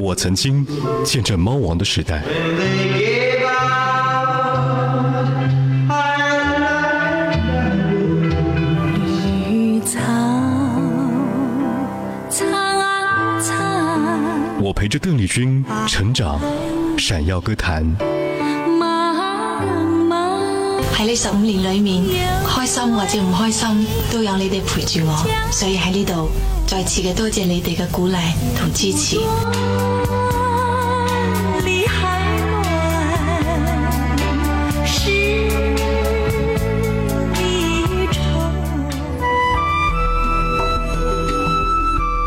我曾经见证猫王的时代。我陪着邓丽君成长，闪耀歌坛。喺呢十五年裏面，開心或者唔開心，都有你哋陪住我，所以喺呢度再次嘅多谢你哋嘅鼓励同支持。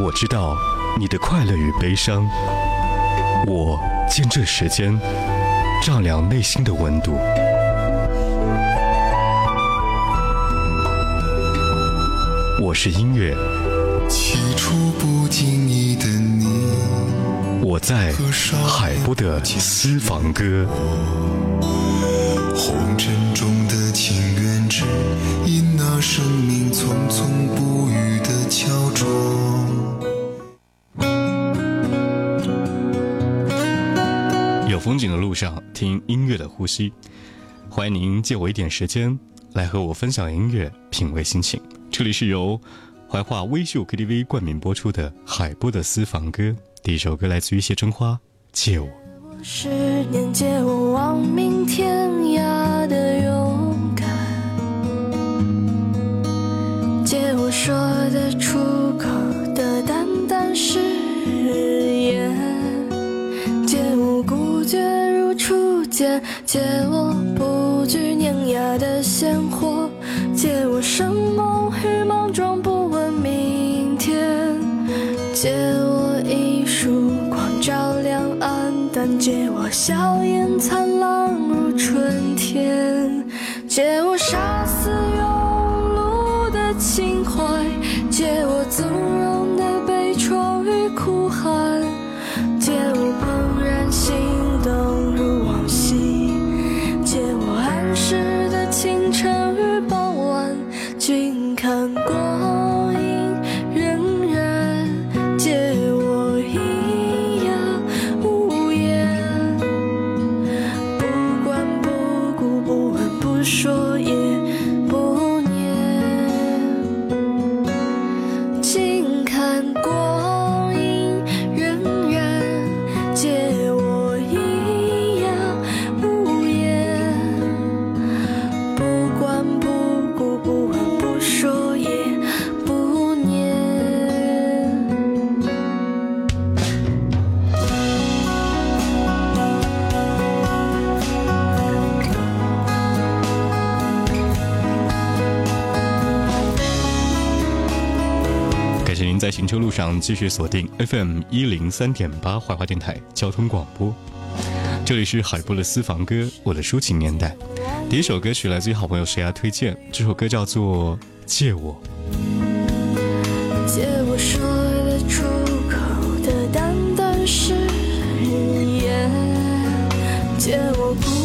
我知道你的快乐与悲伤，我见证时间丈量内心的温度。我是音乐，我在海波的私房歌。红尘中的情缘，只因那生命匆匆不语的敲钟。有风景的路上，听音乐的呼吸。欢迎您借我一点时间，来和我分享音乐，品味心情。这里是由怀化微秀 KTV 冠名播出的海波的私房歌。第一首歌来自于谢春花，《借我》。十年借我亡命天涯的勇敢，借我说得出口的淡淡誓言，借我孤绝如初见，借我不惧碾压的鲜活，借我生梦与莽撞不，借上继续锁定 FM 一零三点八怀化电台交通广播。这里是海波的私房歌，我的抒情年代。第一首歌曲来自于好朋友谁呀推荐，这首歌叫做《借我》。借我说得出口的淡淡誓言，借我不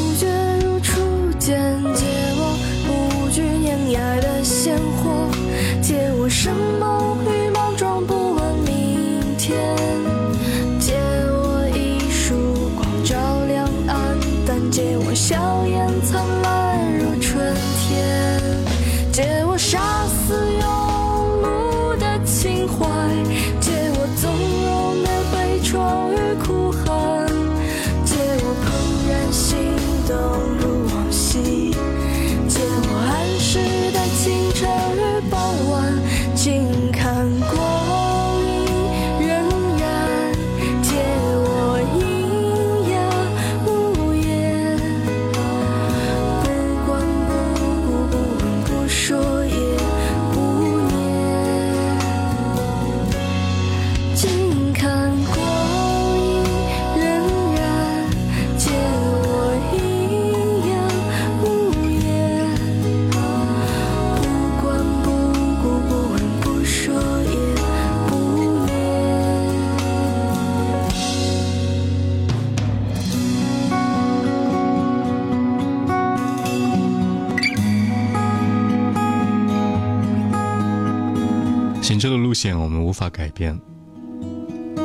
现我们无法改变，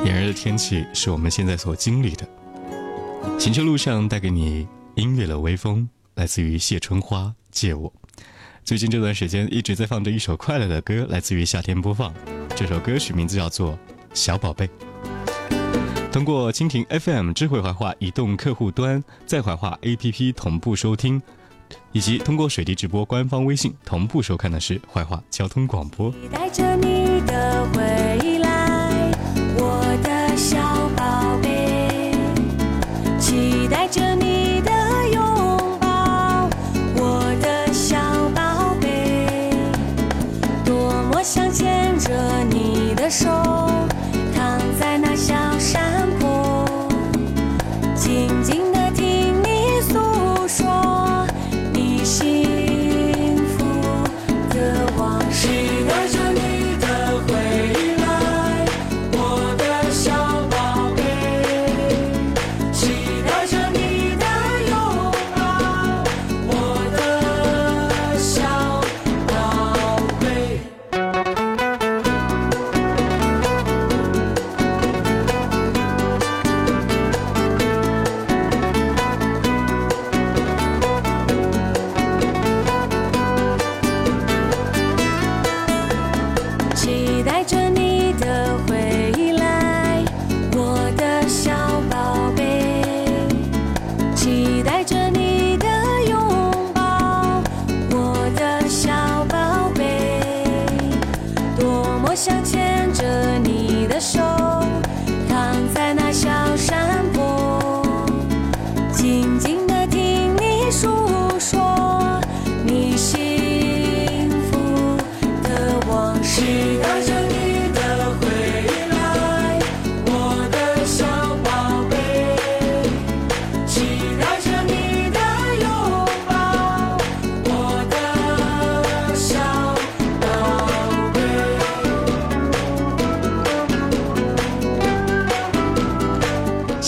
炎热的天气是我们现在所经历的。行车路上带给你音乐的微风，来自于谢春花《借我》。最近这段时间一直在放着一首快乐的歌，来自于夏天播放。这首歌曲名字叫做《小宝贝》。通过蜻蜓 FM 智慧怀化移动客户端，在怀化 APP 同步收听，以及通过水滴直播官方微信同步收看的是坏话交通广播。带着你的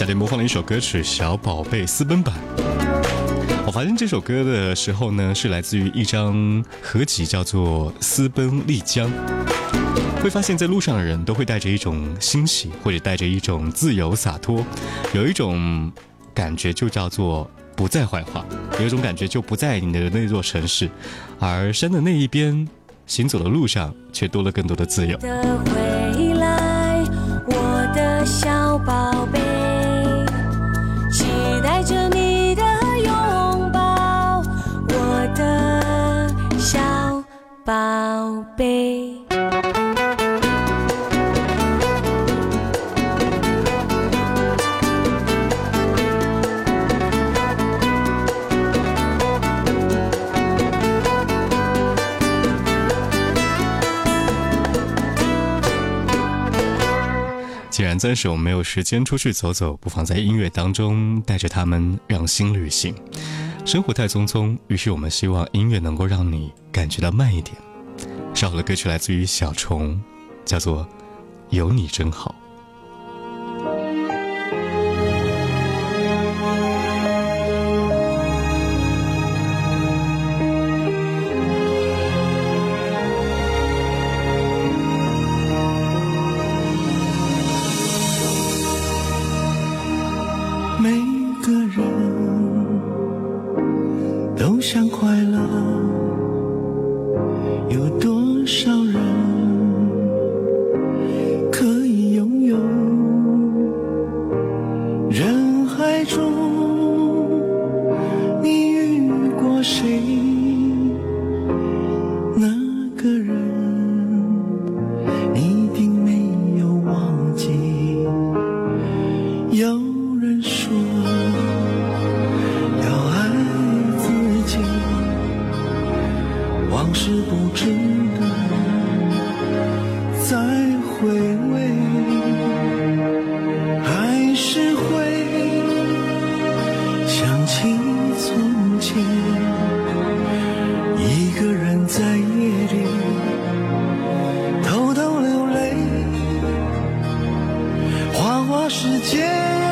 贝。夏天播放了一首歌曲《小宝贝》私奔版。我发现这首歌的时候呢，是来自于一张合集，叫做《私奔丽江》。会发现，在路上的人都会带着一种欣喜，或者带着一种自由洒脱，有一种感觉就叫做不在怀化，有一种感觉就不在你的那座城市，而山的那一边，行走的路上却多了更多的自由。的回来，我的小宝贝，三是我们没有时间出去走走，不妨在音乐当中带着他们让心旅行。生活太匆匆，于是我们希望音乐能够让你感觉到慢一点。稍后的歌曲来自于小虫，叫做《有你真好》。世界，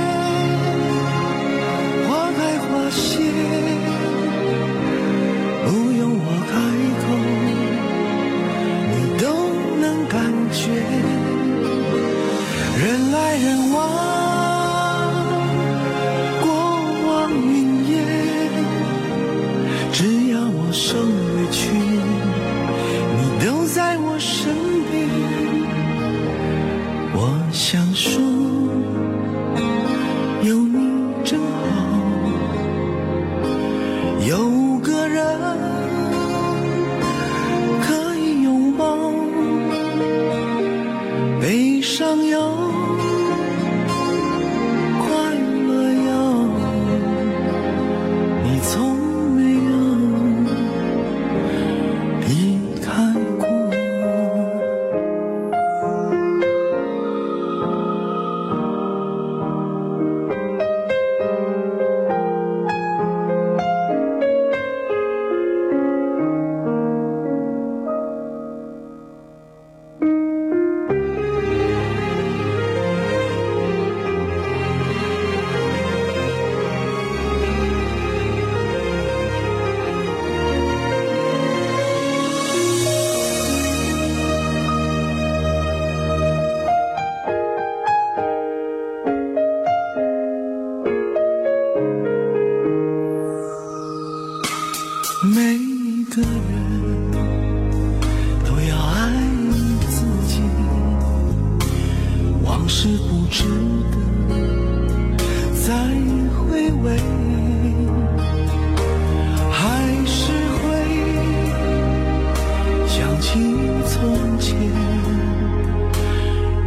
从前，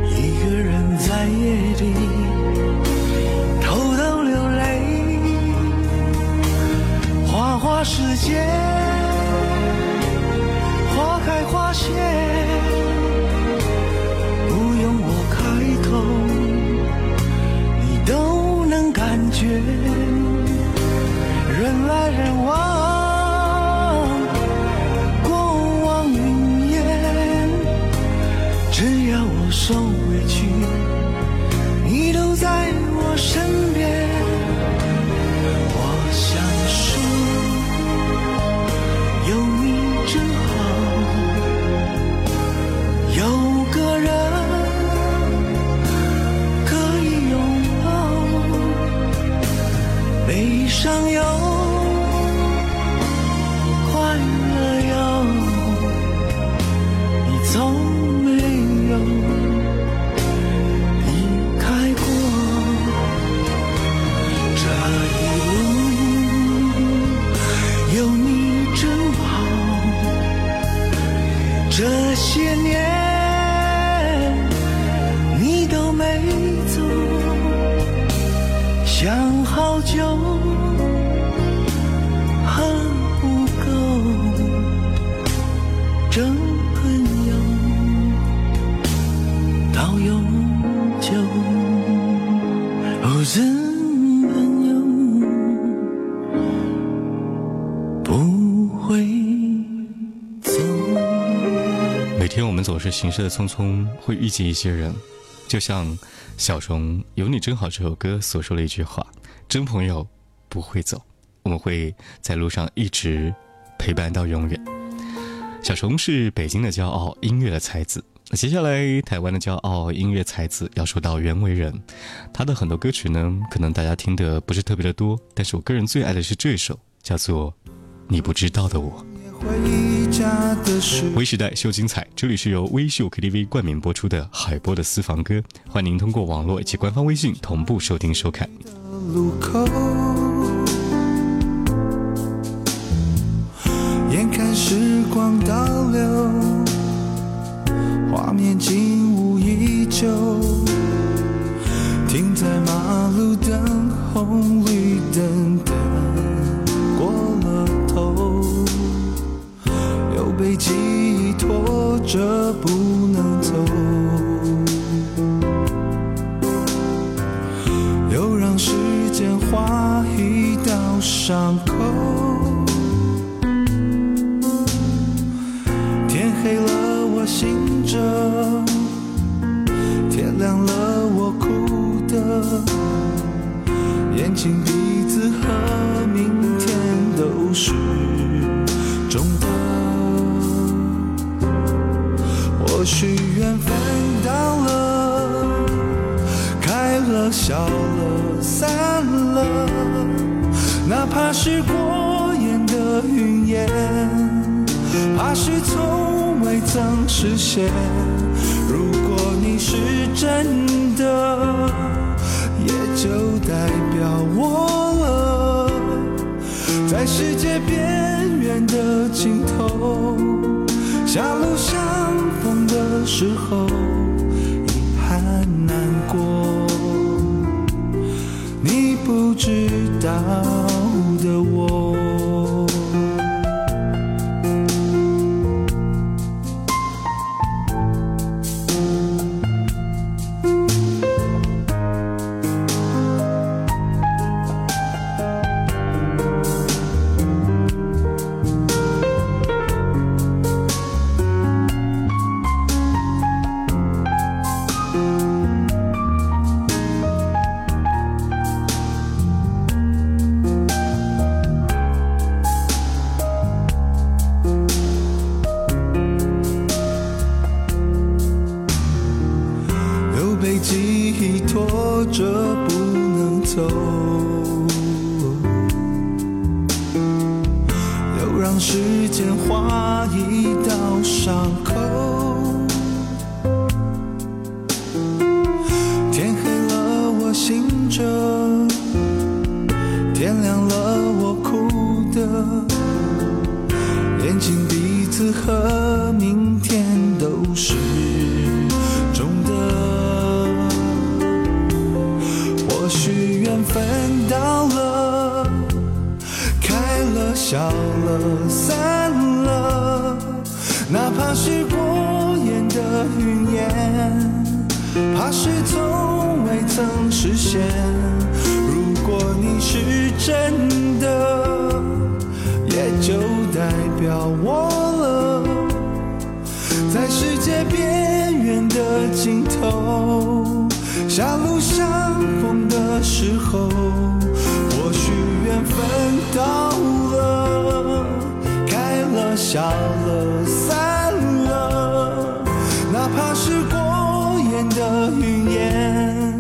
一个人在夜里行事的匆匆，会遇见一些人，就像小虫《有你真好》这首歌所说的一句话：“真朋友不会走，我们会在路上一直陪伴到永远。”小虫是北京的骄傲，音乐的才子。那接下来，台湾的骄傲音乐才子要说到袁惟仁，他的很多歌曲呢，可能大家听的不是特别的多，但是我个人最爱的是这首，叫做《你不知道的我》。微时代秀精彩，这里是由微秀 KTV 冠名播出的海波的私房歌，欢迎您通过网络以及官方微信同步收听收看。路口，眼看时光倒流，画面景物依旧，停在马路等红绿灯等被记忆拖着不能走。又让时间划一道伤口。天黑了，我醒着；天亮了，我哭的。眼睛、鼻子和明天都是许缘分到了。开了，笑了，散了，哪怕是过眼的云烟，怕是从未曾实现。如果你是真的，也就代表我了，在世界边缘的尽头，狭路上时候遗憾难过你不知道。被记忆拖着不能走又让时间划一道伤口天黑了我醒着天亮了我哭的眼睛鼻子和笑了，散了，哪怕是过眼的云烟，怕是从未曾实现。如果你是真的，也就代表我了，在世界边缘的尽头，狭路相逢的时候，缘分到了，开了。笑了，散了，哪怕是过眼的云烟，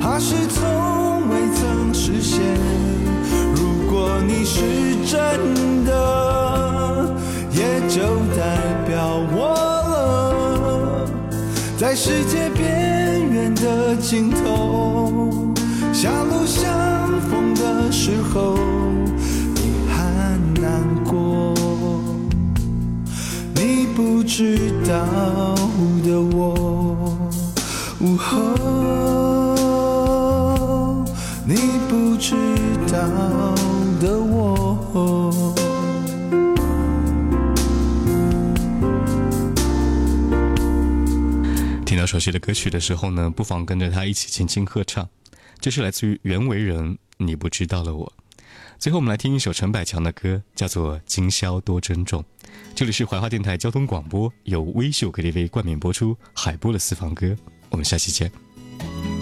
怕是从未曾实现。如果你是真的，也就代表我了，在世界边缘的尽头，狭路相逢的时候。不知道的我，午后，你不知道的我。听到熟悉的歌曲的时候呢，不妨跟着他一起轻轻合唱。这是来自于袁惟仁，你不知道的我。最后，我们来听一首陈百强的歌，叫做《今宵多珍重》。这里是怀化电台交通广播，由微秀 KTV 冠名播出海波的私房歌。我们下期见。